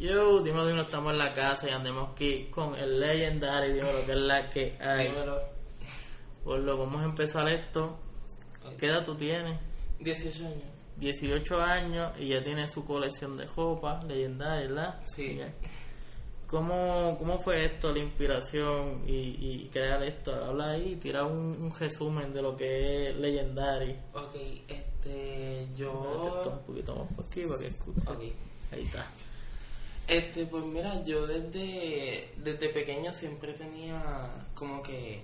Yo, dímelo, dímelo, estamos en la casa y andemos aquí con el Legendary, dímelo que es la que hay. Dímelo. Por lo vamos a empezar esto. ¿Qué edad tú tienes? 18 años. 18 años y ya tienes su colección de ropa, Legendary, ¿verdad? Sí. ¿Cómo, ¿Cómo fue esto, la inspiración y, y crear esto? Habla ahí, tira un, un resumen de lo que es Legendary. Ok, este, yo... un poquito más por aquí para que escuche. Ok. Ahí está. Este, pues mira, yo desde, desde pequeño siempre tenía como que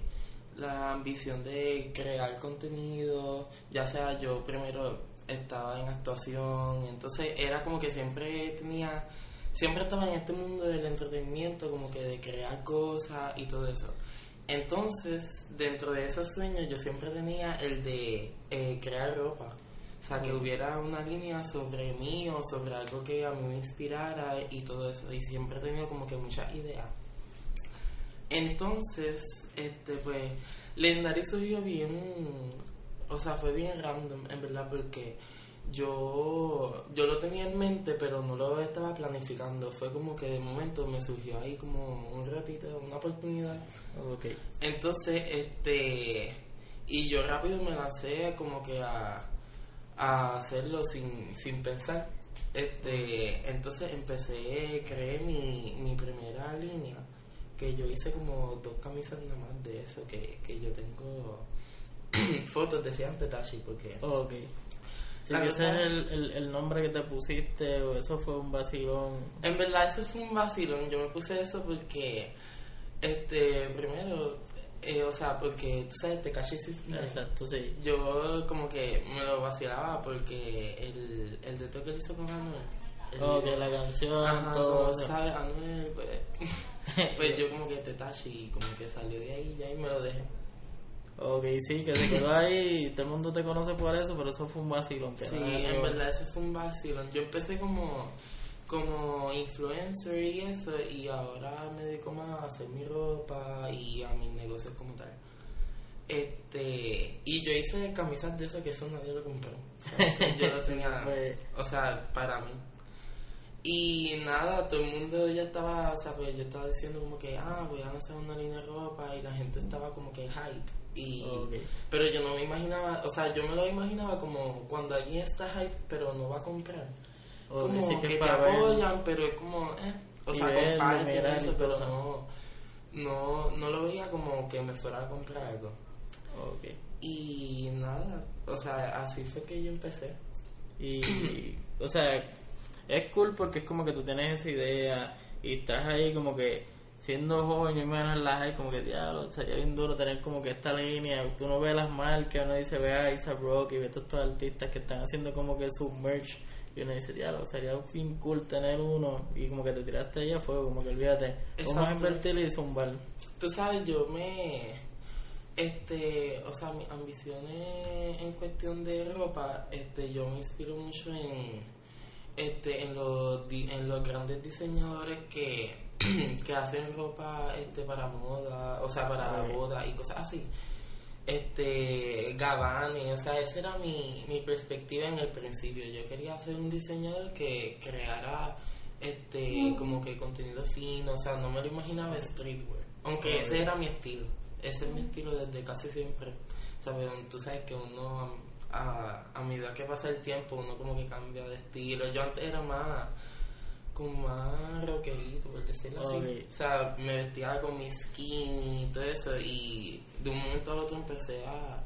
la ambición de crear contenido, ya sea yo primero estaba en actuación, entonces era como que siempre tenía, siempre estaba en este mundo del entretenimiento, como que de crear cosas y todo eso. Entonces, dentro de esos sueños yo siempre tenía el de eh, crear ropa. O sea, que hubiera una línea sobre mí o sobre algo que a mí me inspirara y todo eso. Y siempre he tenido como que muchas ideas. Entonces, este, pues, Legendary surgió bien, o sea, fue bien random, en verdad, porque yo, yo lo tenía en mente, pero no lo estaba planificando. Fue como que de momento me surgió ahí como un ratito, una oportunidad. Ok. Entonces, este, y yo rápido me lancé como que a, a hacerlo sin, sin pensar. Este, entonces empecé, creé mi, mi primera línea, que yo hice como dos camisas nada más de eso, que, que yo tengo fotos, decían Tetashi, porque... Ok. Sí, La que ese es el, el, el nombre que te pusiste, o eso fue un vacilón. En verdad eso fue un vacilón, yo me puse eso porque, este, primero, eh, o sea, porque tú sabes, Tekashi 69. Exacto, sí. Yo como que me lo vacilaba porque el, el de que él hizo con Anuel. el Ok, video, la canción, ajá, todo como eso. sabe Anuel, pues, pues yo como que Tetashi y como que salió de ahí ya y me lo dejé. Ok, sí, que se quedó ahí y todo el mundo te conoce por eso, pero eso fue un vacilón. Que Sí, en verdad ese fue un vacilón. Yo empecé como, como influencer y eso y ahora me dedico más a hacer mi ropa y a mis negocios como tal. Este, y yo hice camisas de eso que eso nadie lo compró. O sea, eso yo lo tenía, o sea, para mí. Y nada, todo el mundo ya estaba, o sea, pues yo estaba diciendo como que, ah, voy a lanzar una línea de ropa y la gente estaba como que hype. Y. Pero yo no me imaginaba, o sea, yo me lo imaginaba como cuando alguien está hype pero no va a comprar. Ok, como que, que te apoyan, pero es como, eh, o Y sea, comparten eso, pero no, no, no lo veía como que me fuera a comprar algo. Ok. Y nada, o sea, así fue que yo empecé. Y, o sea, es cool porque es como que tú tienes esa idea y estás ahí como que siendo joven y menos en la high, como que diablo, sería bien duro tener como que esta línea. Tú no ves las marcas, uno dice, ve a Isa Rock y ve todos estos artistas que están haciendo como que su merch. Y uno dice, diablo, sería bien cool tener uno y como que te tiraste ahí a fuego, como que olvídate, vamos a Exacto. invertir y zumbar. Tú sabes, yo me. Este, o sea, mis ambiciones en cuestión de ropa, este, yo me inspiro mucho en. Este, en los, en los grandes diseñadores que, que hacen ropa este, para moda, o sea, para Ok. boda y cosas así. Este, Gabbani, o sea, esa era mi, mi perspectiva en el principio. Yo quería ser un diseñador que creara este como que contenido fino, o sea, no me lo imaginaba streetwear, aunque ese era mi estilo, ese es mi estilo desde casi siempre, ¿sabes? Tú sabes que uno a, a, a medida que pasa el tiempo uno como que cambia de estilo, yo antes era más como más rockerito, por decirlo así, Ok. o sea, me vestía con mi skin y todo eso y de un momento a otro empecé a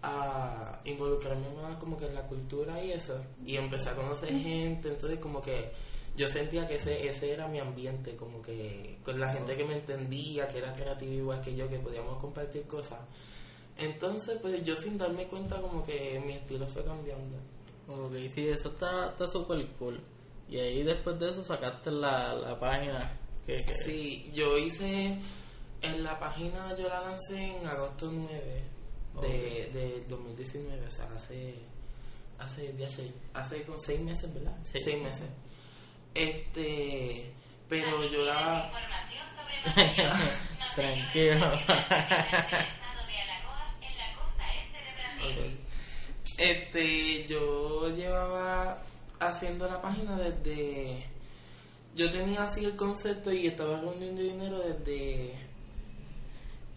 a involucrarme más como que en la cultura y eso y empecé a conocer gente entonces como que yo sentía que ese, ese era mi ambiente como que con la gente que me entendía que era creativa igual que yo que podíamos compartir cosas. Entonces pues yo sin darme cuenta como que mi estilo fue cambiando. Ok, sí, eso está está súper cool. Y ahí después de eso sacaste la, la página. Que, que- sí yo hice en la página yo la lancé en agosto 9 de, de 2019 o sea hace hace días hace con seis meses verdad Sí. seis meses este pero yo la Información sobre los Tranquilo. estado de Alagoas en la costa este de Brasil. Ok. Este, yo llevaba haciendo la página desde yo tenía así el concepto y estaba reuniendo dinero desde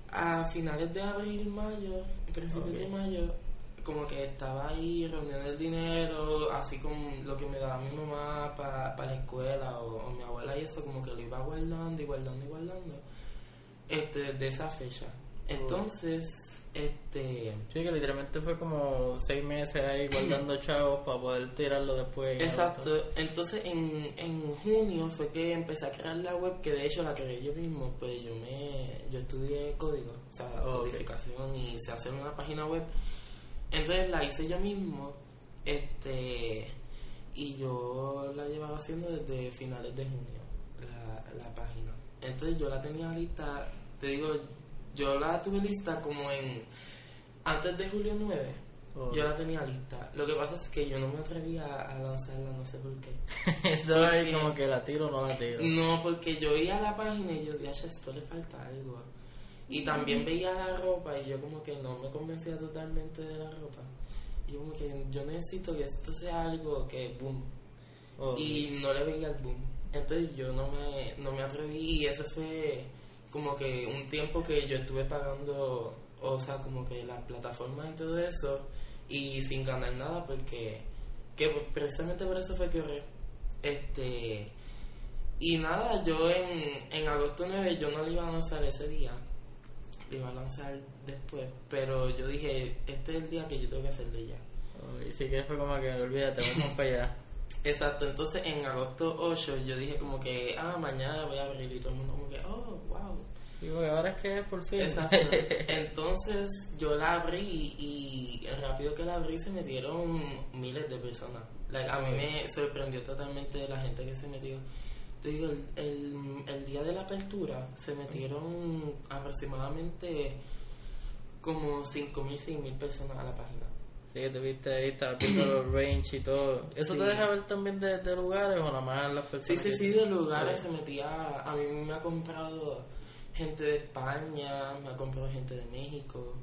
a finales de abril, mayo, principios de mayo, como que estaba ahí reuniendo el dinero, así con lo que me daba mi mamá para la escuela o, o mi abuela y eso, como que lo iba guardando y guardando y guardando, este, desde esa fecha. Entonces, este... Sí, que literalmente fue como seis meses ahí guardando chavos para poder tirarlo después. Exacto, entonces en, en junio fue que empecé a crear la web, que de hecho la creé yo mismo, pues yo me yo estudié código, o sea, codificación y se hace una página web. Entonces la hice yo mismo, este y yo la llevaba haciendo desde finales de junio, la, la página. Entonces yo la tenía lista, te digo, yo la tuve lista como en antes de julio 9. Ok. Yo la tenía lista. Lo que pasa es que yo no me atrevía a lanzarla, no sé por qué. Estaba ahí como que la tiro o no la tiro. No, porque yo veía la página y yo "Cha, esto le falta algo. Y también veía la ropa y yo como que no me convencía totalmente de la ropa. Y yo como que yo necesito que esto sea algo que boom. Y no le veía el boom. Entonces yo no me, no me atreví y eso fue como que un tiempo que yo estuve pagando, o sea, como que las plataformas y todo eso, y sin ganar nada porque, que precisamente por eso fue que ahorré. Este, y nada, yo en, en agosto 9 yo no le iba a lanzar ese día, le iba a lanzar después, pero yo dije, este es el día que yo tengo que hacerlo ya. Ok, sí que fue como que olvídate, vamos para allá. Exacto, entonces en agosto 8 yo dije como que, ah, mañana voy a abrir y todo el mundo como que, oh, wow. Y ahora es que por fin. Exacto. Entonces yo la abrí y rápido que la abrí se metieron miles de personas. Like, a mí me sorprendió totalmente la gente que se metió. Te digo, el, el, el día de la apertura se metieron aproximadamente como 5.000, 6.000 personas a la página. Sí, te viste ahí, estabas viendo los range y todo. ¿Eso Sí. te deja ver también de, de lugares o nada más las Sí, personas? sí, que- sí, de lugares se metía. A mí me ha comprado gente de España, me ha comprado gente de México,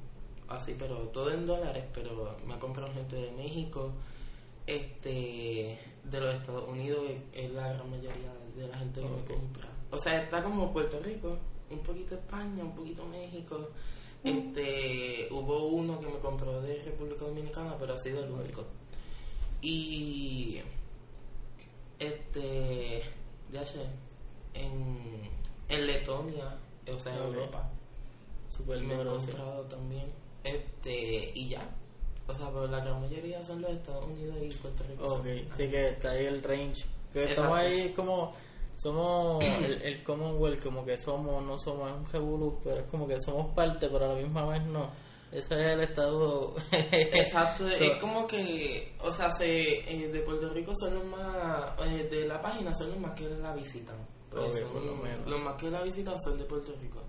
así, pero todo en dólares, pero me ha comprado gente de México, este, de los Estados Unidos es la gran mayoría de la gente que me compra. O sea, está como Puerto Rico, un poquito España, un poquito México. Este, hubo uno que me compró de República Dominicana, pero ha sido el único. Y este ya sé en, en Letonia o sea en. Europa Súper me he comprado también este y ya o sea pero la gran mayoría son los Estados Unidos y Puerto Rico Ok, son- sí que está ahí el range. Que Exacto. estamos ahí como... Somos el, el Commonwealth, como que somos, no somos, es un revolú, pero es como que somos parte, pero a la misma vez no. Ese es el estado... Exacto, So- es como que, o sea, se, eh, de Puerto Rico son los más, eh, de la página son los más que la visitan. Pues por lo menos. Los más que la visitan son de Puerto Rico.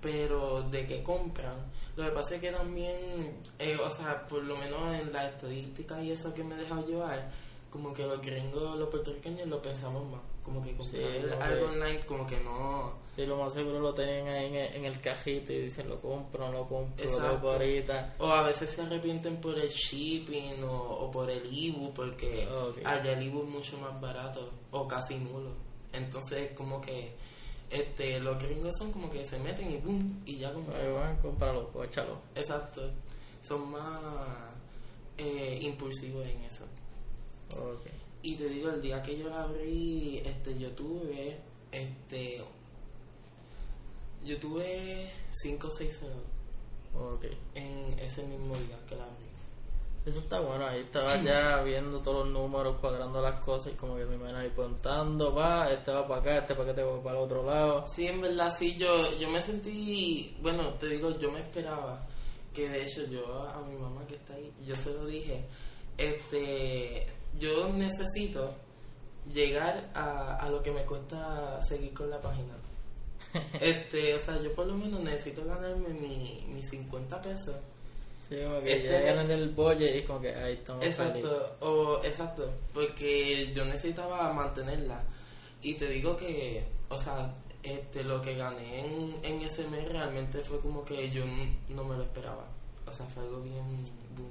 Pero de que compran, lo que pasa es que también, eh, o sea, por lo menos en las estadísticas y eso que me he dejado llevar, como que los gringos, los puertorriqueños lo pensamos más. Como que comprar Sí, algo que- online, como que no. Sí, lo más seguro lo tienen ahí en el, en el cajito y dicen lo compro, no lo compro, lo Exacto. dejo ahorita. O a veces se arrepienten por el shipping o, o por el IBU porque allá el IBU es mucho más barato o casi nulo. Entonces como que este los gringos son como que se meten y boom y ya como Ahí van, cómpralo, échalo. exacto son más eh, impulsivos en eso. Ok. Y te digo el día que yo la abrí este yo tuve este yo tuve 5 o 6 ceros Ok. en ese mismo día que la abrí. Eso está bueno, ahí estaba ya viendo todos los números, cuadrando las cosas y como que me iban ahí contando, va, este va para acá, este paquete va para el otro lado. Sí, en verdad, sí, yo, yo me sentí, bueno, te digo, yo me esperaba, que de hecho yo a mi mamá que está ahí, yo se lo dije, este, yo necesito llegar a, a lo que me cuesta seguir con la página. Este, o sea, yo por lo menos necesito ganarme mi, mis 50 pesos. Sí, como que Este- ya ganan el bolle y como que ahí estamos. Exacto, o, exacto, porque yo necesitaba mantenerla. Y te digo que, o sea, este, lo que gané en, en ese mes realmente fue como que yo no me lo esperaba. O sea, fue algo bien boom.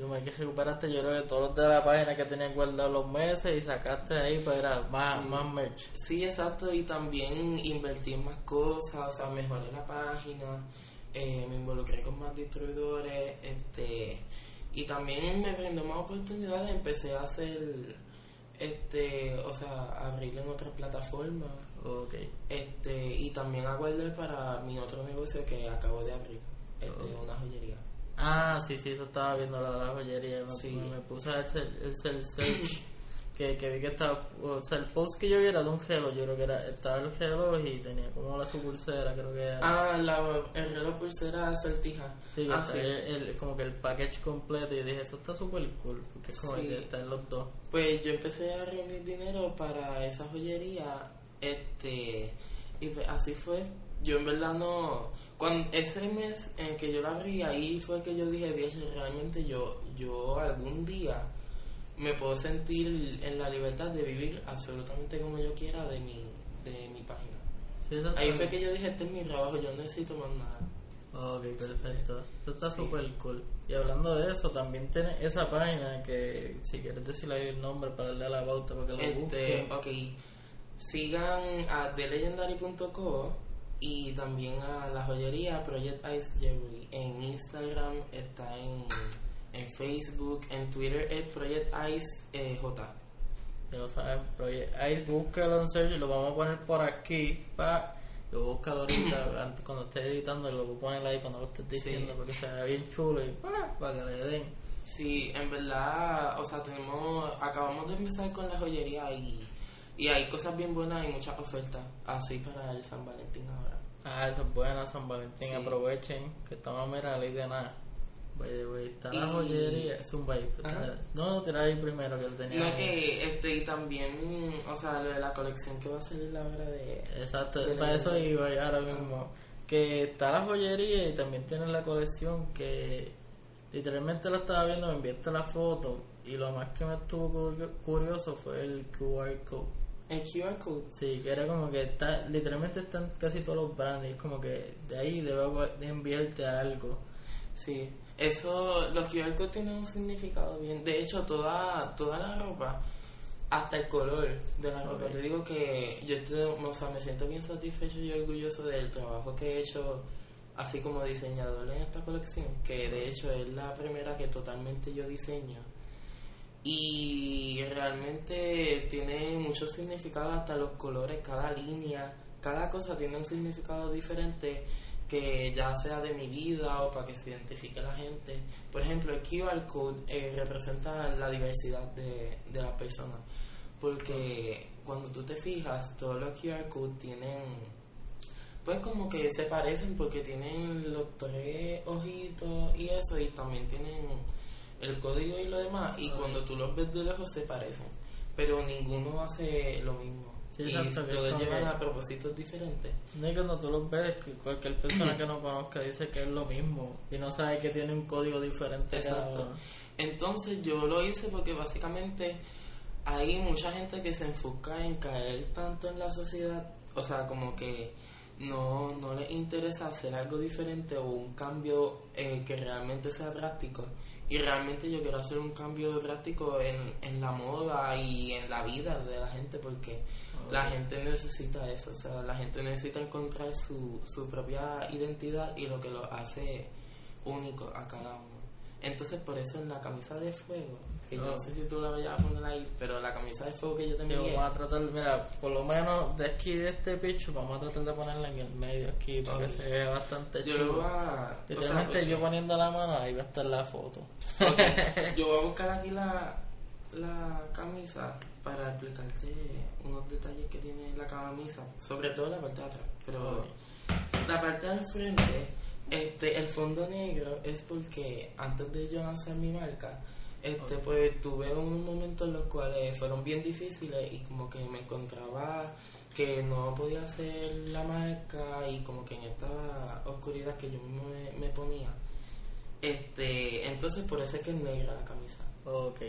Como es que recuperaste, yo creo que todos los de la página que tenías guardados los meses y sacaste ahí para más, Sí. más merch. Sí, exacto, y también invertí en más cosas, o sea, mejoré la página, eh, me involucré con más distribuidores, este, y también me brindó más oportunidades, empecé a hacer, este, o sea, a abrir en otras plataformas, Ok. este, y también a guardar para mi otro negocio que acabo de abrir, este, una joyería. Ah, sí, sí, eso estaba viendo la de la joyería. Me, Sí. me, puse a hacer el, el search que, que vi que estaba. O sea, el post que yo vi era de un gelo. Yo creo que era. Estaba el gelo y tenía como la su pulsera, creo que era. Ah, la, el reloj pulsera sortija. sí, ah, sí. el- el- como que el package completo. Y dije, eso está súper cool. Porque es como Sí. que está en los dos. Pues yo empecé a reunir dinero para esa joyería, este, y así fue. Yo en verdad no, cuando ese mes en que yo la abrí, ahí fue que yo dije, Dios, realmente yo, yo algún día me puedo sentir en la libertad de vivir absolutamente como yo quiera de mi, de mi página. Sí, Ahí fue que yo dije, este es mi trabajo, yo no necesito más nada. Ok, perfecto. Eso está súper cool. Y hablando de eso, también tiene esa página que, si quieres decirle ahí el nombre para darle a la pauta para que lo Este, busquen. ok, sigan a thelegendary.co y también a la joyería Project Ice Jewelry. En Instagram está en, en Facebook, en Twitter es Project Ice eh, J. Ya lo saben, Project Ice, búscalo en search y lo vamos a poner por aquí. Pa, lo búscalo ahorita, antes, cuando estés editando, lo voy a poner ahí cuando lo estés diciendo, Sí. porque se vea bien chulo y pa, para que le den. Sí, en verdad, o sea, tenemos, acabamos de empezar con la joyería y, y hay cosas bien buenas y muchas ofertas, así para el San Valentín ahora. Ah, eso es buena, San Valentín. Sí. Aprovechen que estamos a mirar ley de nada. Güey, güey, está la joyería. Es un. Ajá. No, no, tira ahí primero que él tenía. No que, este, y también, o sea, lo de la colección que va a salir ahora de... Exacto, de para la- eso iba ahora mismo. Que está la joyería y también tiene la colección que literalmente la estaba viendo, me enviaste la foto y lo más que me estuvo curio- curioso fue el QR code. El QR code. Sí, que era como que está, literalmente están casi todos los brands y es como que de ahí debe de enviarte algo. Sí, eso, los QR codes tienen un significado bien. De hecho, toda, toda la ropa, hasta el color de la ropa. Ok. Te digo que yo estoy, o sea, me siento bien satisfecho y orgulloso del trabajo que he hecho, así como diseñador en esta colección, que de hecho es la primera que totalmente yo diseño. Y realmente tiene mucho significado hasta los colores, cada línea, cada cosa tiene un significado diferente que ya sea de mi vida o para que se identifique la gente. Por ejemplo, el QR code eh, representa la diversidad de, de las personas, porque cuando tú te fijas, todos los QR codes tienen, pues como que se parecen porque tienen los tres ojitos y eso, y también tienen el código y lo demás, y cuando tú los ves de lejos se parecen, pero ninguno hace lo mismo. Sí, y exacto, es todos que- a propósitos diferentes. No y cuando tú los ves, cualquier persona que no conozca dice que es lo mismo y no sabe que tiene un código diferente cada Exacto. uno. Entonces yo lo hice porque básicamente hay mucha gente que se enfoca en caer tanto en la sociedad, o sea, como que no, no les interesa hacer algo diferente o un cambio eh, que realmente sea drástico. Y realmente yo quiero hacer un cambio drástico en, en la moda y en la vida de la gente porque la gente necesita eso, o sea, la gente necesita encontrar su, su propia identidad y lo que lo hace único a cada uno. Entonces por eso en la camisa de fuego, que yo no sé si tú la vayas a poner ahí, pero la camisa de fuego que yo te Sí, vamos a tratar, mira, por lo menos de aquí de este picho, vamos a tratar de ponerla en el medio aquí para que se vea bastante yo lo chulo. voy a... o sea, Literalmente porque- yo poniendo la mano, ahí va a estar la foto. Yo voy a buscar aquí la, la camisa para explicarte unos detalles que tiene la camisa, sobre todo la parte de atrás, pero la parte del frente, este, el fondo negro es porque antes de yo lanzar mi marca, este, pues tuve unos momentos en los cuales fueron bien difíciles y como que me encontraba que no podía hacer la marca y como que en esta oscuridad que yo mismo me, me ponía. Este, entonces por eso es que es negra la camisa. Ok.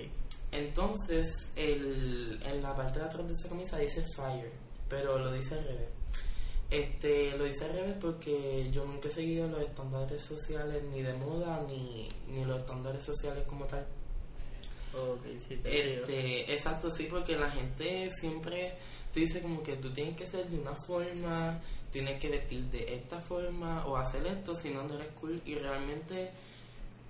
Entonces, el, en la parte de atrás de esa camisa dice Fire, pero lo dice al revés. Este, lo hice al revés porque yo nunca he seguido los estándares sociales ni de moda ni, ni los estándares sociales como tal. Ok, sí, te. Este, exacto, sí, porque la gente siempre te dice como que tú tienes que ser de una forma, tienes que vestir de esta forma o hacer esto, si no, no eres cool. Y realmente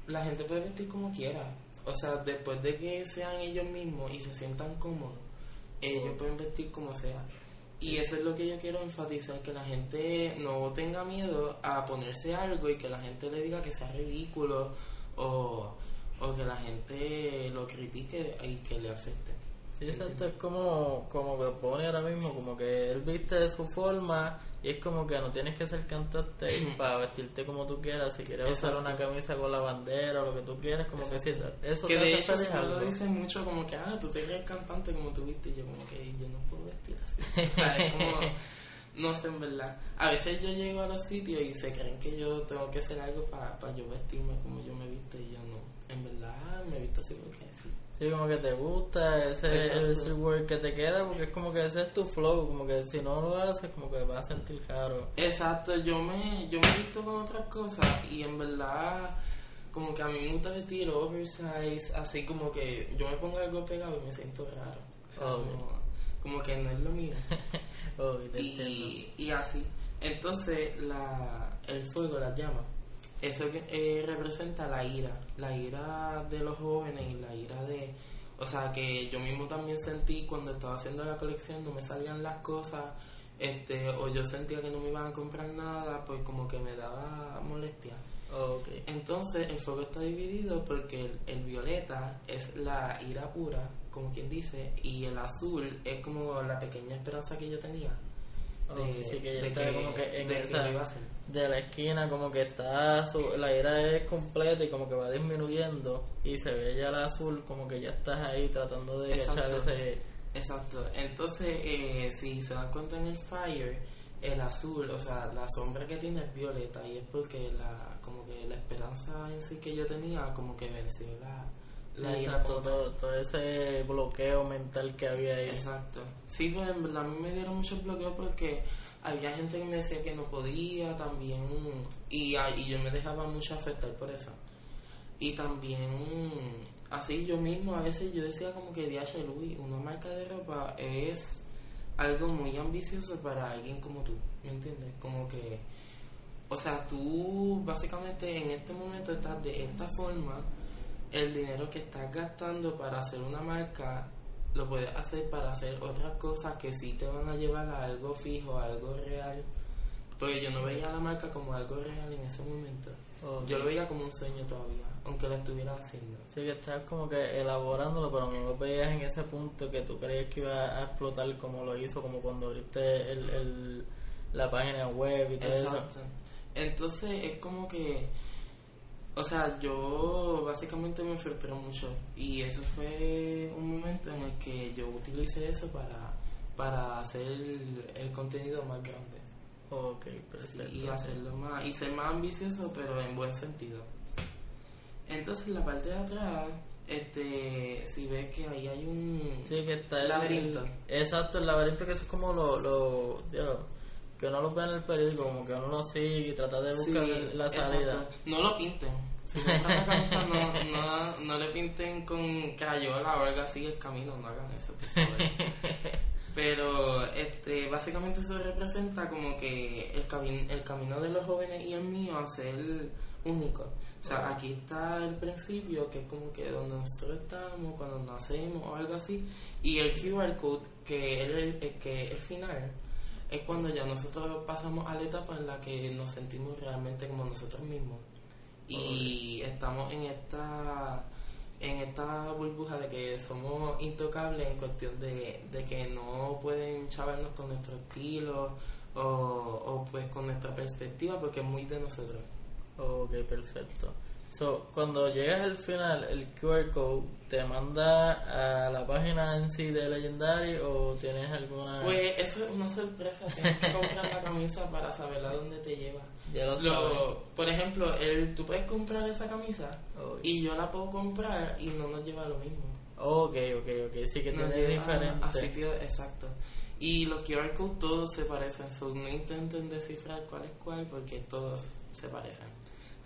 la gente puede vestir como quiera. O sea, después de que sean ellos mismos y se sientan cómodos, ellos pueden vestir como sea. Y eso es lo que yo quiero enfatizar, que la gente no tenga miedo a ponerse algo y que la gente le diga que sea ridículo o, o que la gente lo critique y que le afecte. Sí, exacto, es como, como que pone ahora mismo, como que él viste de su forma y es como que no tienes que ser cantante para vestirte como tú quieras, si quieres usar Exacto. una camisa con la bandera o lo que tú quieras, como que sí, eso que te de hecho se lo dicen mucho como que, ah, tú te crees cantante como tú viste, y yo como que yo no puedo vestir así. O sea, es como, no sé, en verdad. A veces yo llego a los sitios y se creen que yo tengo que hacer algo para yo vestirme como yo me visto y yo no. En verdad me visto así porque sí. Como que te gusta ese el streetwear que te queda, porque es como que ese es tu flow, como que si no lo haces, como que vas a sentir raro. Exacto, yo me, yo me he visto con otras cosas y en verdad como que a mí me gusta vestir oversize, así como que yo me pongo algo pegado y me siento raro. O sea, Obvio. como, como que no es lo mío. Oh, y y, y así. Entonces la, el fuego, la llama, eso que, eh, representa la ira, la ira de los jóvenes y la ira de... O sea, que yo mismo también sentí cuando estaba haciendo la colección, no me salían las cosas, este o yo sentía que no me iban a comprar nada, pues como que me daba molestia. Oh, ok. Entonces el fuego está dividido porque el, el violeta es la ira pura, como quien dice, y el azul es como la pequeña esperanza que yo tenía. Oh, sí, que de como que en de esa- lo iba a hacer. De la esquina como que está su- la ira es completa y como que va disminuyendo y se ve ya el azul como que ya estás ahí tratando de Exacto. echar ese Exacto. Entonces, eh, si se dan cuenta en el fire, el azul, o sea, la sombra que tiene es violeta y es porque la, como que la esperanza en sí que yo tenía, como que venció la, la ira exacto, todo, todo ese bloqueo mental que había ahí Exacto. Sí, pues en verdad a mí me dieron muchos bloqueos porque había gente que me decía que no podía también y, y yo me dejaba mucho afectar por eso. Y también así yo mismo a veces yo decía como que DH una marca de ropa es algo muy ambicioso para alguien como tú, ¿me entiendes? Como que, o sea, tú básicamente en este momento estás de esta forma, el dinero que estás gastando para hacer una marca lo puedes hacer para hacer otras cosas que sí te van a llevar a algo fijo, a algo real. Porque yo no veía la marca como algo real en ese momento. Yo lo veía como un sueño todavía, aunque lo estuviera haciendo. Sí, que estás como que elaborándolo, pero no lo veías en ese punto que tú creías que iba a explotar como lo hizo, como cuando abriste el, el, la página web y todo eso. Exacto. Entonces es como que, o sea, yo básicamente me frustré mucho y eso fue un momento en el que yo utilicé eso para, para hacer el, el contenido más grande. Ok, Sí, perfecto. y hacerlo más y ser más ambicioso pero en buen sentido entonces en la parte de atrás este si ves que ahí hay un Sí, que está el Laberinto. el- exacto, el laberinto que eso es como lo, lo diablo, que uno lo ve en el periódico, como que uno lo sigue y trata de buscar Sí, la exacto. salida. no lo pinten si compran la camisa no, no, no le pinten con crayola o algo así el camino no hagan eso por favor. pero este básicamente eso representa como que el, cami- el camino de los jóvenes y el mío a ser único o sea aquí está el principio que es como que donde nosotros estamos cuando nacemos o algo así y el QR code que es el, el- que es el final es cuando ya nosotros pasamos a la etapa en la que nos sentimos realmente como nosotros mismos y estamos en esta en esta burbuja de que somos intocables en cuestión de, de que no pueden chavarnos con nuestro estilo o, o pues con nuestra perspectiva porque es muy de nosotros Ok, perfecto. So, cuando llegas al final, el QR code te manda a la página en sí de Legendary o tienes alguna. pues eso es una sorpresa tienes que comprar la camisa para saber a dónde te lleva ya lo. Lo- por ejemplo el, tú puedes comprar esa camisa Ok. y yo la puedo comprar y no nos lleva a lo mismo Ok, ok, ok. Sí que tiene lleva a diferente. sitios exacto. Y los QR codes todos se parecen, so no intenten descifrar cuál es cuál porque todos se parecen.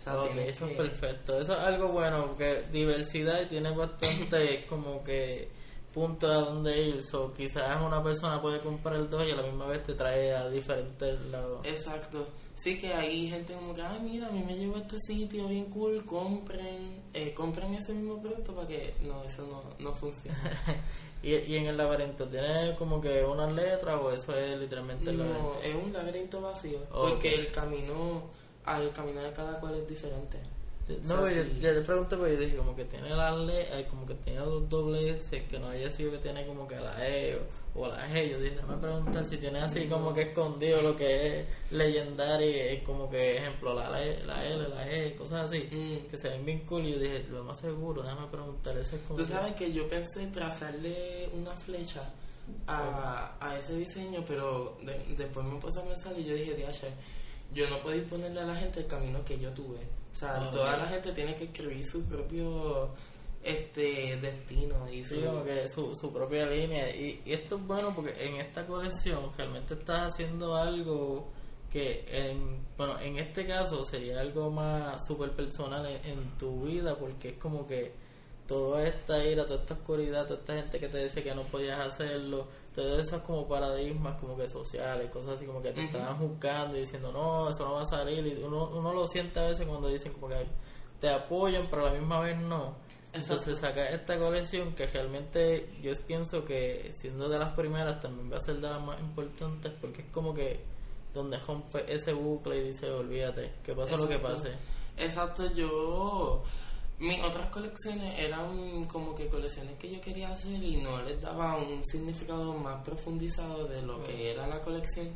O sea, eso es perfecto. Eso es algo bueno, porque diversidad y tiene bastante como que punto a donde ir. So, quizás una persona puede comprar dos y a la misma vez te trae a diferentes lados. Exacto. Sí que hay gente como que, ay, mira, a mí me llevó a este sitio bien cool, compren, eh, compren ese mismo producto para que... No, eso no, no funciona. y, y en el laberinto, ¿tiene como que unas letras o eso es literalmente el no, laberinto? es un laberinto vacío, porque el camino, al camino de cada cual es diferente. O No, sea, yo, sí. yo le pregunté porque yo dije como que tiene la le, eh, como que tiene dos dobles, que no haya sido que tiene como que la E o, o la G. Yo dije, déjame preguntar si tiene así como que escondido lo que es legendario, es como que ejemplo la, L- la L, la G, cosas así, Mm. que se ven bien cool. Y yo dije, lo más seguro, déjame preguntar, ese es como Tú sabes que yo pensé trazarle una flecha a, a ese diseño, pero de- después me puse a pensar y yo dije, "Diache, yo no puedo imponerle a la gente el camino que yo tuve. O sea, toda la gente tiene que escribir su propio este destino y su... Sí, como que su, su propia línea. Y, y esto es bueno porque en esta colección realmente estás haciendo algo que, en, bueno, en este caso sería algo más súper personal en, en tu vida porque es como que toda esta ira, toda esta oscuridad, toda esta gente que te decía que no podías hacerlo, todos esos como paradigmas como que sociales, cosas así como que te Ujú. estaban juzgando y diciendo no, eso no va a salir y uno, uno lo siente a veces cuando dicen como que te apoyan pero a la misma vez no. Entonces saca esta colección que realmente yo pienso que siendo de las primeras también va a ser de las más importantes porque es como que donde rompe ese bucle y dice olvídate, que pase lo que pase. Exacto, yo... Mis otras colecciones eran como que colecciones que yo quería hacer y no les daba un significado más profundizado de lo que era la colección.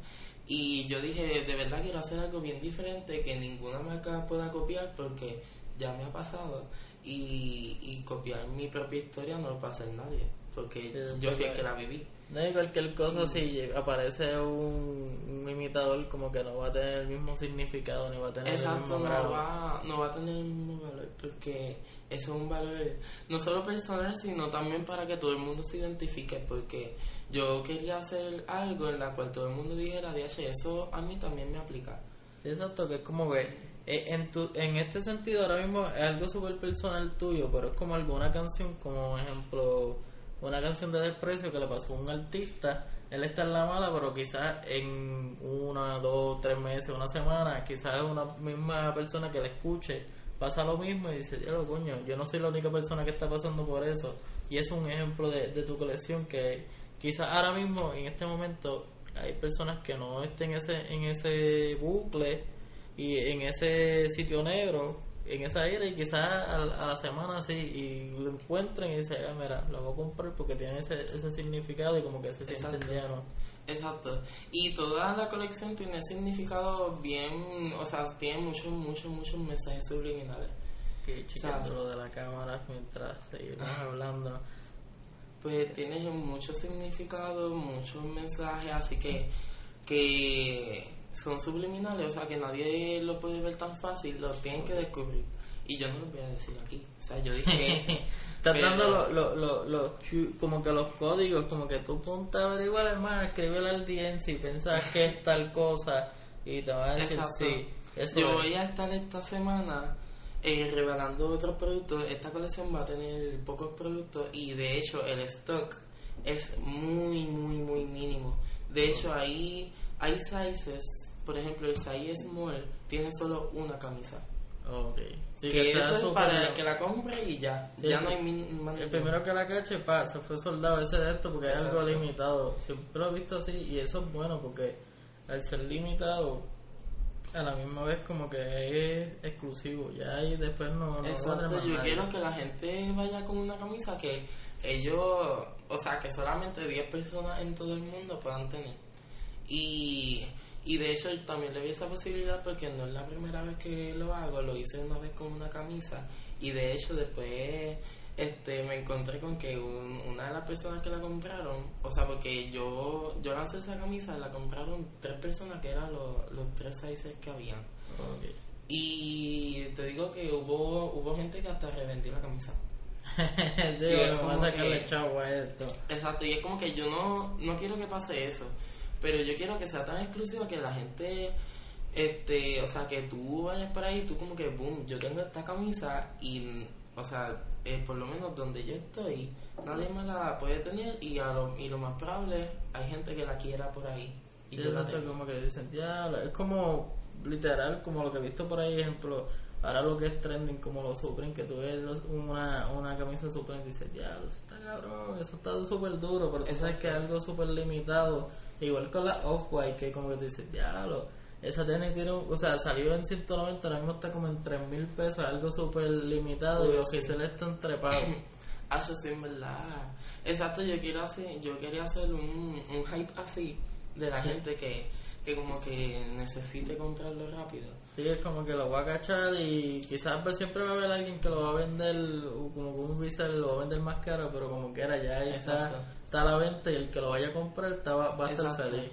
Y yo dije, de verdad quiero hacer algo bien diferente que ninguna marca pueda copiar porque ya me ha pasado. Y, y copiar mi propia historia no lo puede hacer nadie porque yo fui el que la viví. No hay cualquier cosa si aparece un, un imitador como que no va a tener el mismo significado ni va a tener el Exacto, mismo no grado. va, no va a tener el mismo valor porque eso es un valor no solo personal, sino también para que todo el mundo se identifique porque yo quería hacer algo en la cual todo el mundo dijera, DH, eso a mí también me aplica. Sí, exacto, que es como que eh, en, tu, en este sentido ahora mismo es algo súper personal tuyo, pero es como alguna canción, como ejemplo, una canción de desprecio que le pasó a un artista, él está en la mala, pero quizás en una, dos, tres meses, una semana, quizás una misma persona que le escuche pasa lo mismo y dice, diablo coño, yo no soy la única persona que está pasando por eso. Y es un ejemplo de, de tu colección que quizás ahora mismo, en este momento, hay personas que no estén ese, en ese bucle y en ese sitio negro, en esa ira, y quizás a, a la semana así, y lo encuentren y dicen, ah, mira, lo voy a comprar porque tiene ese, ese significado y como que se sienten Exacto. Y toda la colección tiene significado bien, o sea, tiene muchos, muchos, muchos mensajes subliminales. Que chequeando lo de la cámara mientras seguimos hablando. pues tiene mucho significado, muchos mensajes, así que que son subliminales, o sea que nadie lo puede ver tan fácil, lo tienen que descubrir. Y yo no lo voy a decir aquí, o sea, yo dije Estás dando lo- lo- lo- los chu- como que los códigos, como que tú ponte a averiguar es más, escribe la audiencia y pensás que es tal cosa y te van a decir Exacto. sí. Eso Yo es. voy a estar esta semana eh, revelando otros productos. Esta colección va a tener pocos productos y de hecho el stock es muy, muy, muy mínimo. De hecho, ahí hay sizes, por ejemplo, el size small tiene solo una camisa. Ok. Sí, que está eso es para el que la compre y ya. Sí, ya no hay más El primero que la cache, pa, se fue soldado ese de esto porque es algo Exacto. limitado. Siempre lo he visto así y eso es bueno porque al ser limitado, a la misma vez como que es exclusivo. Ya ahí después no, no Exacto, yo nadie. quiero que la gente vaya con una camisa que ellos, o sea, que solamente 10 personas en todo el mundo puedan tener. Y, y de hecho también le vi esa posibilidad porque no es la primera vez que lo hago, lo hice una vez con una camisa y de hecho después este me encontré con que un- una de las personas que la compraron, o sea, porque yo yo lancé esa camisa, la compraron tres personas que eran los, los tres sizes que habían. Y te digo que hubo hubo gente que hasta revendió la camisa. Sí, Y es vamos como a sacarle que- chavo a esto. Exacto, y es como que yo no, no quiero que pase eso, pero yo quiero que sea tan exclusivo que la gente, este, o sea, que tú vayas por ahí, tú como que, boom, yo tengo esta camisa y, o sea, eh, por lo menos donde yo estoy, nadie más la puede tener y, a lo, y lo más probable, hay gente que la quiera por ahí. Y yo la tengo. como que dicen, diablo, es como literal, como lo que he visto por ahí, ejemplo, ahora lo que es trending, como los Supreme, que tú ves una, una camisa Supreme y dices, diablo, eso está cabrón, eso está súper duro, pero tú sabes que es algo súper limitado, igual con la Off-White, que como que tú dices, diablo, esa tenis tiene, o sea, salió en 190, ahora mismo está como en 3 mil pesos, algo súper limitado y los sí. giseles están trepados. Ah, eso sí, en verdad. Exacto, yo quiero hacer, yo quería hacer un, un hype así de la gente que, que como que necesite comprarlo rápido. Sí, es como que lo va a cachar y quizás pues, siempre va a haber alguien que lo va a vender como con un resell lo va a vender más caro, pero como quiera ya ahí está, Exacto. Está a la venta y el que lo vaya a comprar está, va, a estar Exacto. feliz.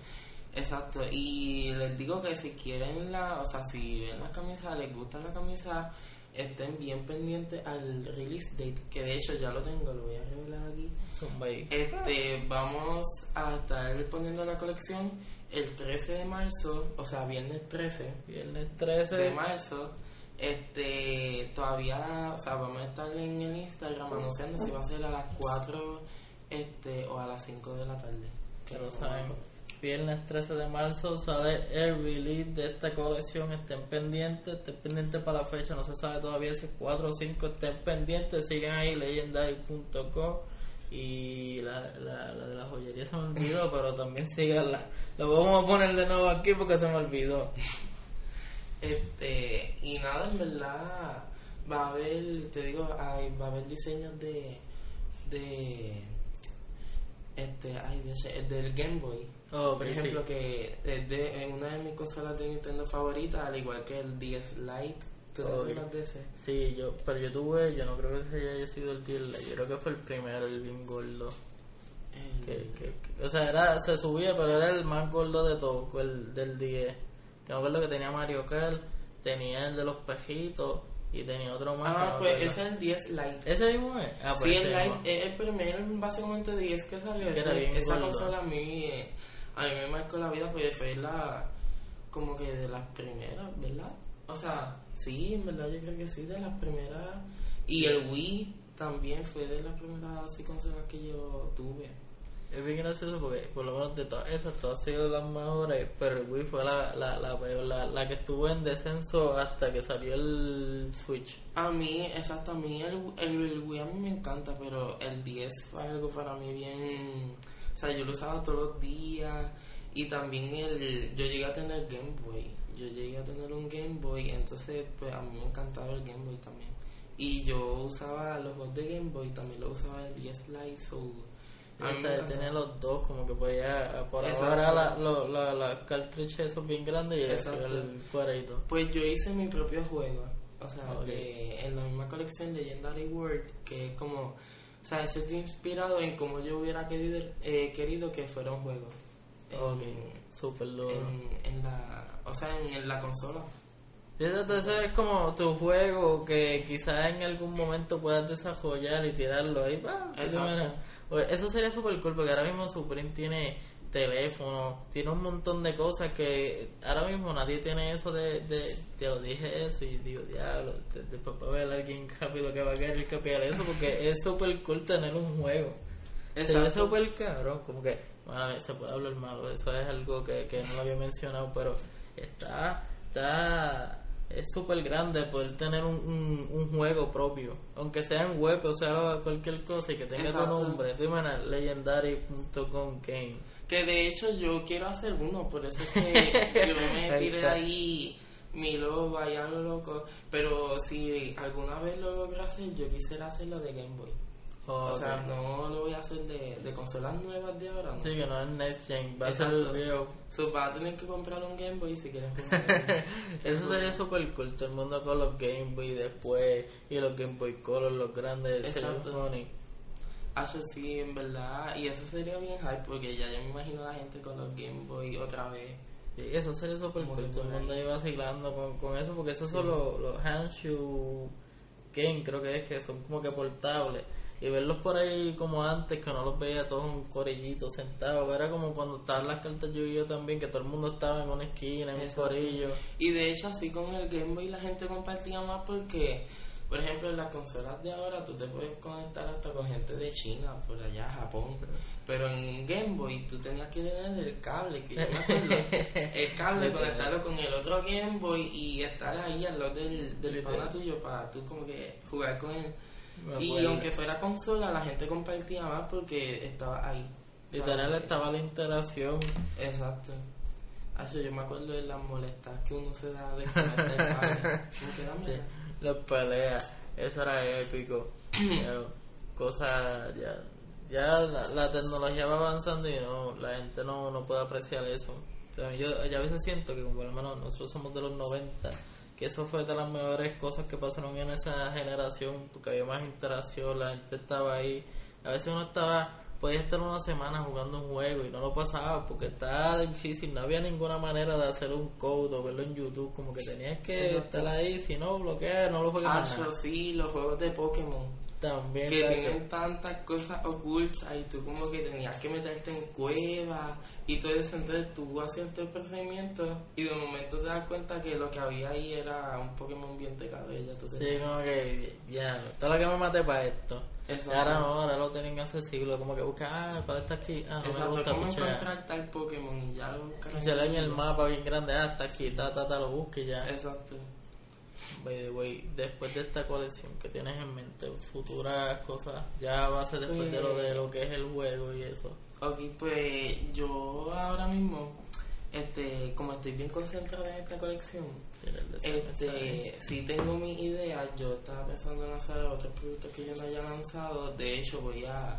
Exacto, y les digo que si quieren la, o sea, si ven la camisa, les gusta la camisa, estén bien pendientes al release date, que de hecho ya lo tengo, lo voy a revelar aquí. Zumba ahí. Este, vamos a estar poniendo la colección el 13 de marzo, o sea, viernes 13 Viernes 13. de marzo. Este, todavía, o sea, vamos a estar en el Instagram anunciando si va a ser a las 4 este, o a las 5 de la tarde. lo saben. Viernes 13 de marzo sale el release de esta colección. Estén pendientes, estén pendientes para la fecha. No se sabe todavía si es 4 o 5. Estén pendientes, sigan ahí legendary.com. Y la, la, la de la joyería se me olvidó, pero también síganla. Lo vamos a poner de nuevo aquí porque se me olvidó. Este, y nada, en verdad, va a haber, te digo, hay, va a haber diseños de, de, este, ay, de ese- del Game Boy. Oh, Por sí. ejemplo, que es de, en una de mis consolas de Nintendo favoritas, al igual que el 10 Lite, ¿tú te Oh, acuerdas de ese? Sí, yo, pero yo tuve, yo no creo que ese haya sido el tier Yo creo que fue el primero, el bien gordo. El- Que, que, que- o sea, era, se subía, pero era el más gordo de todos, el del 10. Que me acuerdo que tenía Mario Kart, tenía el de los pejitos y tenía otro más. ah, pues ese es el 10 Lite. ¿Ese mismo es? Ah, pues Sí, el mismo. Lite es el primer, básicamente 10 que salió. Ese- bien esa gordo. consola a mí, eh, a mí me marcó la vida porque fue la, como que de las primeras, ¿verdad? O sea, sí, en verdad yo creo que sí, de las primeras. Y el Wii también fue de las primeras así consolas que yo tuve. Es bien gracioso porque por lo menos de todas esas, todas han sido las mejores, pero el Wii fue la, la, la peor, la, la que estuvo en descenso hasta que salió el Switch. A mí, exacto, a mí el, el, Wii a mí me encanta, pero el 10 fue algo para mí bien... O sea, yo lo usaba todos los días y también el... Yo llegué a tener Game Boy, yo llegué a tener un Game Boy, entonces pues a mí me encantaba el Game Boy también. Y yo usaba los juegos de Game Boy, también lo usaba el 10 Lite, so... Encantaba. tenía los dos, como que podía, por Exacto. ahora la, la, la cartridge esos bien grandes y el, Exacto. el cuadradito. Pues yo hice mi propio juego, o sea, de- en la misma colección Legendary World, que es como, o sea, eso está inspirado en como yo hubiera querido, eh, querido que fuera un juego. En, Ok, super duro. en, en la, o sea, en, en la consola. Entonces es como tu juego que quizás en algún momento puedas desarrollar y tirarlo ahí. ¡pam! Pues eso sería súper cool porque ahora mismo Supreme tiene teléfono, tiene un montón de cosas que ahora mismo nadie tiene eso de, de te lo dije eso y digo, diablo, de- después va a haber alguien rápido que va a querer copiar eso porque es súper cool tener un juego. Exacto. súper cabrón, como que, bueno, se puede hablar malo, eso es algo que, que no lo había mencionado, pero está, está, es súper grande poder tener un, un, un juego propio, aunque sea en web o sea cualquier cosa y que tenga Exacto. tu nombre, tú imaginas, legendary.com game. Que de hecho yo quiero hacer uno, por eso es que yo me tiré está. ahí mi logo allá lo loco, pero si alguna vez lo logro hacer, yo quisiera hacerlo de Game Boy. O sea, no lo voy a hacer de, de consolas nuevas de ahora, ¿no? Sí, que no es Next Gen, va a ser viejo. So, vas a tener que comprar un Game Boy si quieres jugar. Eso sería súper cool, todo el mundo con los Game Boy después y los Game Boy Color, los grandes, Exacto. funny. Ah, eso sí, en verdad. Y eso sería bien hype porque ya yo me imagino a la gente con los Game Boy otra vez. Y eso sería súper Como cool, todo el mundo ahí. vacilando con, con eso, porque esos son los, los handshoes Game, creo que es, que son como que portables. Y verlos por ahí como antes, que no los veía todos un corillito sentado. Era como cuando estaban las cartas yo y yo también, que todo el mundo estaba en una esquina, en un corillo. Y de hecho así con el Game Boy la gente compartía más porque, por ejemplo, en las consolas de ahora tú te puedes conectar hasta con gente de China, por allá, Japón. Pero en un Game Boy tú tenías que tener el cable, que yo me acuerdo, el cable, conectarlo con el otro Game Boy y estar ahí al lado del, del pana tuyo para tú como que jugar con él. Me Y acuerdo. aunque fuera consola, la gente compartía más porque estaba ahí. Literal ¿sabes? estaba la interacción. Exacto. Acho, yo me acuerdo de las molestas que uno se da de Sí, la- las peleas, eso era épico. Pero cosas, ya, ya la, la tecnología va avanzando y no, la gente no, no puede apreciar eso. Pero yo, yo a veces siento que, como por lo menos nosotros somos de los 90, que eso fue de las mejores cosas que pasaron en esa generación, porque había más interacción, la gente estaba ahí. A veces uno estaba, podía estar una semana jugando un juego y no lo pasaba porque estaba difícil, no había ninguna manera de hacer un code o verlo en YouTube, como que tenías que Exacto. estar ahí, si no bloquea, no lo juegas nada. sí, los juegos de Pokémon. También, Que tienen tantas cosas ocultas y tú como que tenías que meterte en cuevas y todo eso. Entonces tú hacías el procedimiento y de momento te das cuenta que lo que había ahí era un Pokémon bien de cabella. Entonces, Sí, como que, ya, todo lo que me maté para esto. Exacto. ahora no, ahora lo tienen accesible, como que busca, ah, ¿cuál está aquí? Ah, no me Exacto, gusta, ¿cómo encontrar tal Pokémon? Y ya lo buscas Y se lee en el mapa bien grande, ah, está aquí, ta, ta, ta, lo busca y ya. Exacto. By the way, después de esta colección que tienes en mente, futuras cosas, ya va a ser después de lo de lo que es el juego y eso. Ok, pues yo ahora mismo, este, como estoy bien concentrado en esta colección, ¿Quieres decirme, este, sí tengo mi idea, yo estaba pensando en hacer otros productos que yo no haya lanzado, de hecho voy a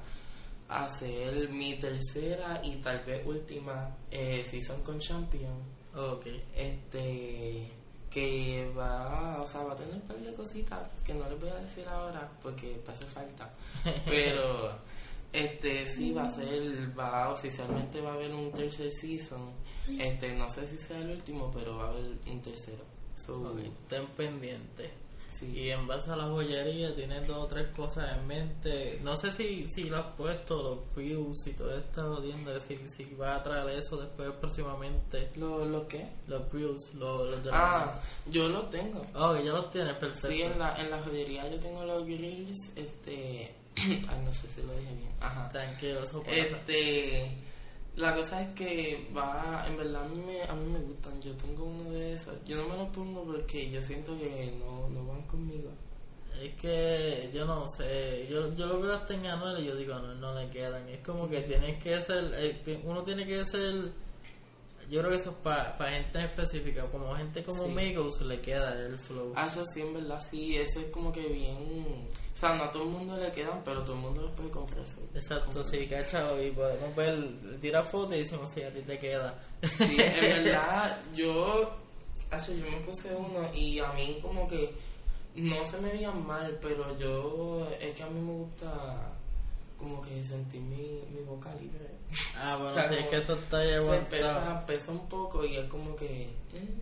hacer mi tercera y tal vez última eh, season con Champion, Ok. este, que va, o sea, va a tener un par de cositas que no les voy a decir ahora porque hace falta, pero este sí va a ser, va oficialmente va a haber un tercer season, este, no sé si sea el último, pero va a haber un tercero. So, Ok, ten pendiente. Sí. Y en base a la joyería tienes dos o tres cosas en mente. No sé si, si lo has puesto, los views y toda esta jodienda, si, si vas a traer eso después próximamente. ¿Lo, ¿Lo qué? Los views, los, los de la- Ah, yo lo tengo. Oh, ya los tienes, perfecto. Sí, en la, en la joyería yo tengo los grills, este... Ay, no sé si lo dije bien. Ajá. Tranquilo, eso pasa. Este, la cosa es que va, en verdad a mí, me, a mí me gustan, yo tengo uno de esos, yo no me lo pongo porque yo siento que no, no van conmigo. Es que yo no sé, yo, yo lo veo hasta en Anuel y yo digo, no, no le quedan. Es como que tienes que ser, eh, uno tiene que ser, yo creo que eso es para gente específica, como gente como Sí. Migos le queda el flow. Ah, eso sí, en verdad, sí, eso es como que bien, o sea, no a todo el mundo le quedan, pero todo el mundo los puede comprar. Exacto, sí, cachado, y podemos ver, tira fotos y decimos, sí, a ti te queda. Sí, en verdad, yo, acho, yo me puse uno y a mí como que no se me veían mal, pero yo, es que a mí me gusta como que sentir mi, mi boca libre. Ah, bueno, O sea, sí, es que eso está ya aguantado. pesa, pesa un poco y es como que... eh,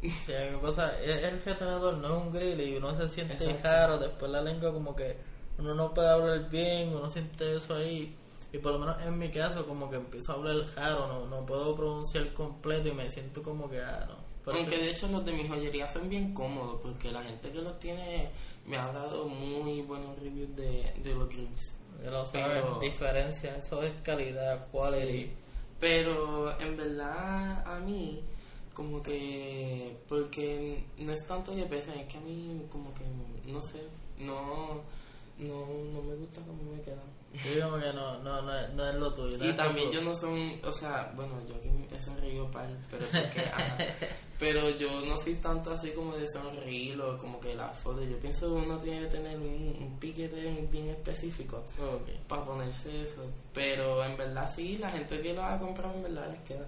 Sí, me pasa, es el retenedor no es un grill y uno se siente Exacto. después la lengua como que uno no puede hablar bien, uno siente eso ahí. Y por lo menos en mi caso como que empiezo a hablar raro, no, no puedo pronunciar completo y me siento como que, ah, no. Aunque de hecho los de mi joyería son bien cómodos porque la gente que los tiene me ha dado muy buenos reviews de, de los grips. Ya lo sabes, pero- diferencia, eso es calidad, quality. Sí. Pero en verdad a mí como que porque no es tanto que pesan, es que a mí como que no sé, no no, no me gusta cómo me quedan. Yo como que no, no, no, es- no es lo tuyo. Y también yo no soy, o sea, bueno, yo aquí he sonreído pal, pero es porque, ajá. pero yo no soy tanto así como de sonreír o como que la foto. Yo pienso que uno tiene que tener un, un piquete bien específico para ponerse eso. Pero en verdad sí, la gente que lo ha comprado en verdad les queda.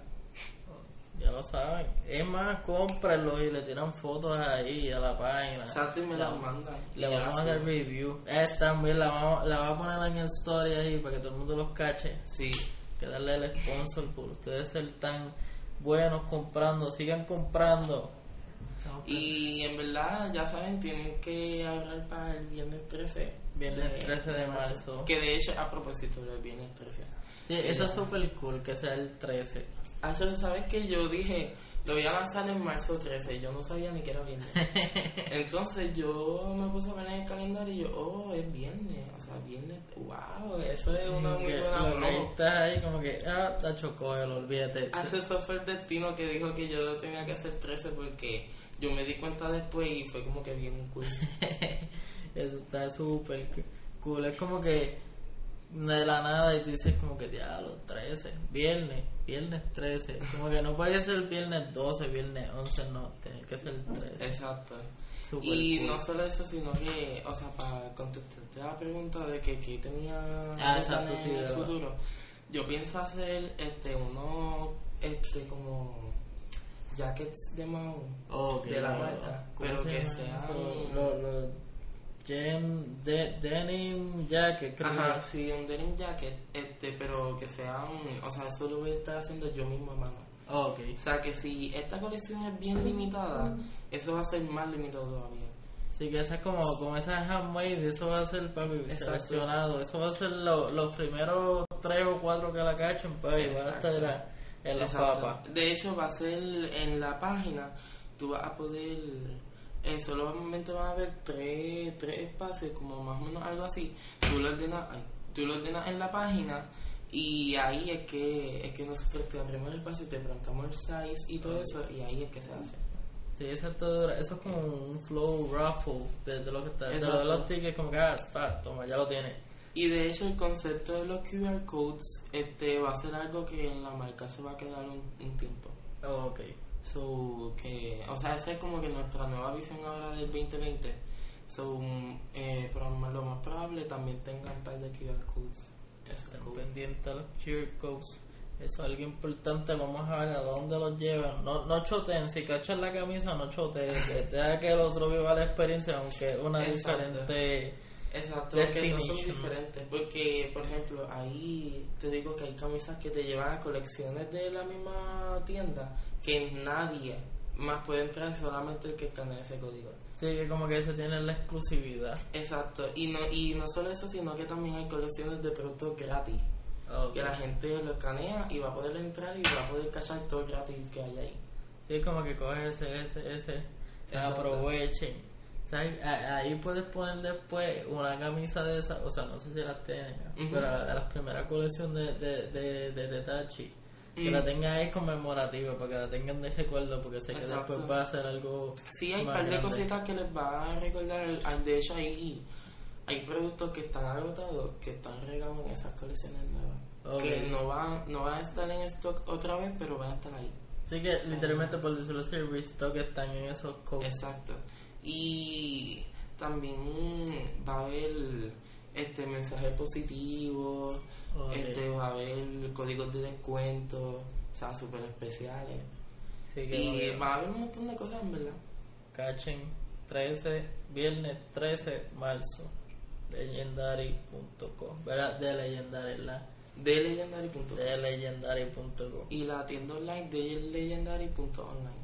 Ya lo saben. Es más, cómprenlo y le tiran fotos ahí a la página. Exacto, y me La- las mandan. Le vamos a hacer review. Esta también la vamos, la vamos a poner en el story ahí para que todo el mundo los cache. Sí, Que darle el sponsor por ustedes ser tan buenos comprando. Sigan comprando. Y en verdad, ya saben, tienen que ahorrar para el viernes 13. Viernes 13 de marzo. Que de hecho, a propósito del viernes 13. Sí, eso es súper cool que sea el 13. Ah, yo, ¿sabes que Yo dije, lo voy a lanzar en marzo 13. Yo no sabía ni que era viernes. Entonces yo me puse a ver en el calendario y yo, oh, es viernes. O sea, viernes, wow, eso es una muy buena broma. estás ahí como que, ah, está chocó, olvídate. Ah, eso fue el destino que dijo que yo tenía que hacer 13 porque yo me di cuenta después y fue como que bien cool. Eso está súper cool. Es como que de la nada y tú dices como que diablo, 13, viernes, viernes 13. Como que no puede ser viernes 12, viernes 11, no, tiene que ser 13. Exacto. Y cool. no solo eso, sino que, o sea, para contestarte la pregunta de que qué tenía Ah, exacto, sí, el futuro, yo pienso hacer este uno, este como jackets de Mao Oh, de la marca, ¿cómo pero que sean-? Los los De- denim jacket, creo Ajá, sí, un denim jacket, este, pero que sean, o sea, eso lo voy a estar haciendo yo mismo a mano. Oh, ok. O sea, que si esta colección es bien limitada, eso va a ser más limitado todavía. Sí, que esa es como, como esa handmade, eso va a ser, papi, Exacto. seleccionado. Eso va a ser lo- los primeros tres o cuatro que la cachen, papi, van a estar en la- en Exacto. papas. De hecho, va a ser en la página, tú vas a poder, eh, solamente vas a ver tres, tres espacios, como más o menos algo así. Tú lo ordenas, tú lo ordenas en la página y ahí es que, es que nosotros te abrimos el espacio, te preguntamos el size y todo eso, y ahí es que se hace. Sí, todo, eso es como un flow raffle de, de lo que está, de lo de Exacto. los tickets, como que, ah, pa, toma, ya lo tienes. Y de hecho el concepto de los QR codes este va a ser algo que en la marca se va a quedar un, un tiempo. Oh, ok. So, que, o sea, esa es como que nuestra nueva visión ahora del 2020. So, mm, eh, pero lo más probable también tengan un par de QR codes. Eso es Estén cool. pendientes a los QR codes. Eso es algo importante, vamos a ver a dónde los llevan. No, no choteen, si cachan la camisa, no choteen. de- Deja que el otro viva la experiencia, aunque una Exacto. diferente. Exacto, que no son diferentes. Porque, por ejemplo, ahí te digo que hay camisas que te llevan a colecciones de la misma tienda que nadie más puede entrar, solamente el que escanea ese código. Sí, que como que se tiene la exclusividad. Exacto, y no, y no solo eso, sino que también hay colecciones de productos gratis. Que la gente lo escanea y va a poder entrar y va a poder cachar todo gratis que hay ahí. Sí, como que coges ese, ese, ese. Aprovechen. Ahí puedes poner después una camisa de esas, o sea, no sé si las tienes, Ujú. pero la de las primeras colecciones de, de, de, de, de Tachi, que Mm. la tengan ahí conmemorativa, para que la tengan de recuerdo, porque sé que Exacto. después va a ser algo. Sí, hay un par de grande. cositas que les va a recordar. el- De hecho, hay, hay productos que están agotados que están regados en esas colecciones nuevas. Que no van, no van a estar en stock otra vez, pero van a estar ahí. Así que literalmente por decirlo así, restock están en esos codes. Exacto. Y también va a haber este mensajes positivos, este va a haber códigos de descuento, o sea, súper especiales. Y va a haber un montón de cosas, en verdad. cachen 13, viernes 13 marzo, legendary.com, ¿verdad? De legendary, la De legendary.com. de legendary.com. y la tienda online de legendary.online.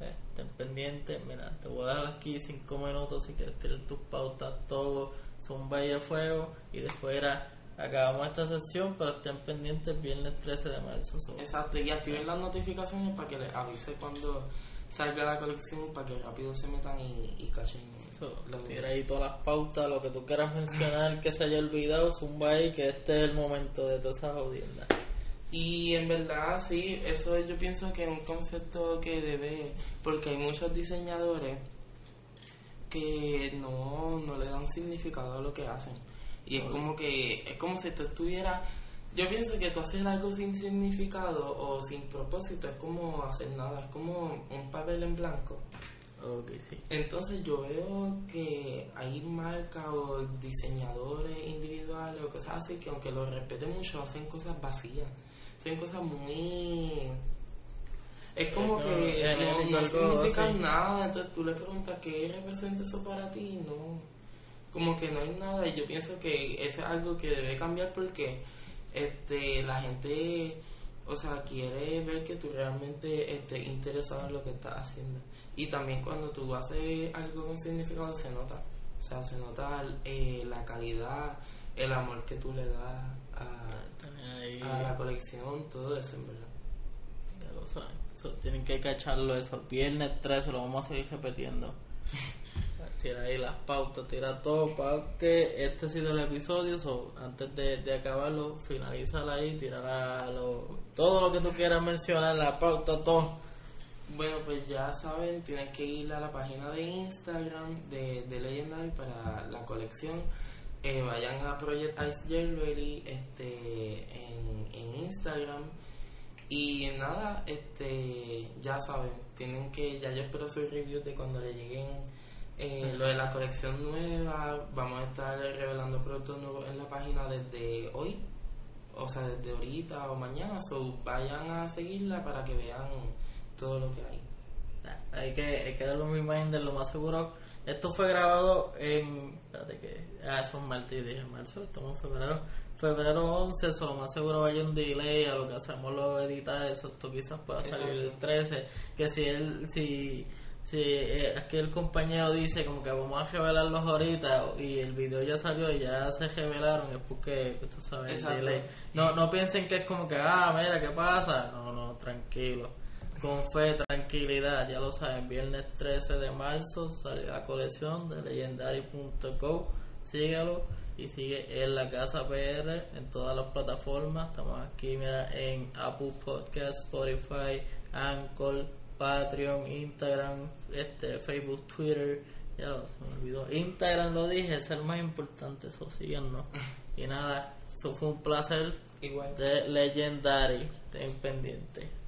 Eh, Estén pendientes, mira, te voy a dejar aquí 5 minutos si quieres tirar tus pautas, todo, zumba y a fuego, y después era, acabamos esta sesión, pero estén pendientes viernes 13 de marzo. Exacto, y activen las notificaciones para que les avise cuando salga la colección para que rápido se metan y, y cachen. so, tira ahí todas las pautas, lo que tú quieras mencionar que se haya olvidado, zumba ahí, que este es el momento de todas esas audiencias. Y en verdad, sí, eso yo pienso que es un concepto que debe, porque hay muchos diseñadores que no, no le dan significado a lo que hacen. Y es como que, es como si tú estuvieras, yo pienso que tú haces algo sin significado o sin propósito, es como hacer nada, es como un papel en blanco. Ok, sí. Entonces yo veo que hay marcas o diseñadores individuales o cosas así que aunque los respete mucho hacen cosas vacías, hacen cosas muy... Es como Es que no, no significan nada, entonces tú le preguntas qué representa eso para ti, no, como que no hay nada y yo pienso que eso es algo que debe cambiar porque este la gente O sea, quiere ver que tú realmente estés interesado en lo que estás haciendo. Y también cuando tú haces algo con significado se nota. O sea, se nota eh, la calidad, el amor que tú le das a, ahí, a la colección, todo eso en verdad. ya lo saben. So, tienen que cacharlo eso. Viernes 13 lo vamos a seguir repitiendo. Tira ahí las pautas, tira todo para que este ha sido el episodio. So, antes de, de acabarlo, finalízala ahí, tirar todo lo que tú quieras mencionar, la pauta, todo. Bueno, pues ya saben, tienen que ir a la página de Instagram de, de Legendary para la colección. Eh, vayan a Project Ice Jewelry este, en, en Instagram. Y nada, este ya saben, tienen que, ya yo espero sus reviews de cuando le lleguen eh, lo de la colección nueva. Vamos a estar revelando productos nuevos en la página desde hoy, o sea, desde ahorita o mañana. So vayan a seguirla para que vean todo lo que hay. Hay que, hay que darle un reminder, lo más seguro. Esto fue grabado en. Espérate que. Ah, son martes, yo dije marzo, estamos en febrero. Febrero 11, eso lo más seguro vaya un delay a lo que hacemos lo editar, eso esto quizás pueda salir el Exacto. 13. Que si él, si. Si eh, aquí el compañero dice como que vamos a revelarlos ahorita y el video ya salió y ya se revelaron, es porque, tú sabes, el delay. No, no piensen que es como que, ah, mira, ¿qué pasa? No, no, tranquilo. Con fe, tranquilidad, ya lo saben, viernes 13 de marzo sale la colección de legendary.co. Síguelo y sigue en la casa PR en todas las plataformas. Estamos aquí, mira, en Apple Podcast, Spotify, Anchor, Patreon, Instagram, este, Facebook, Twitter. Ya lo, se me olvidó. Instagram lo dije, es el más importante, eso síguenos. Y nada, eso fue un placer Igual. de Legendary. Ten pendiente. Ahí está.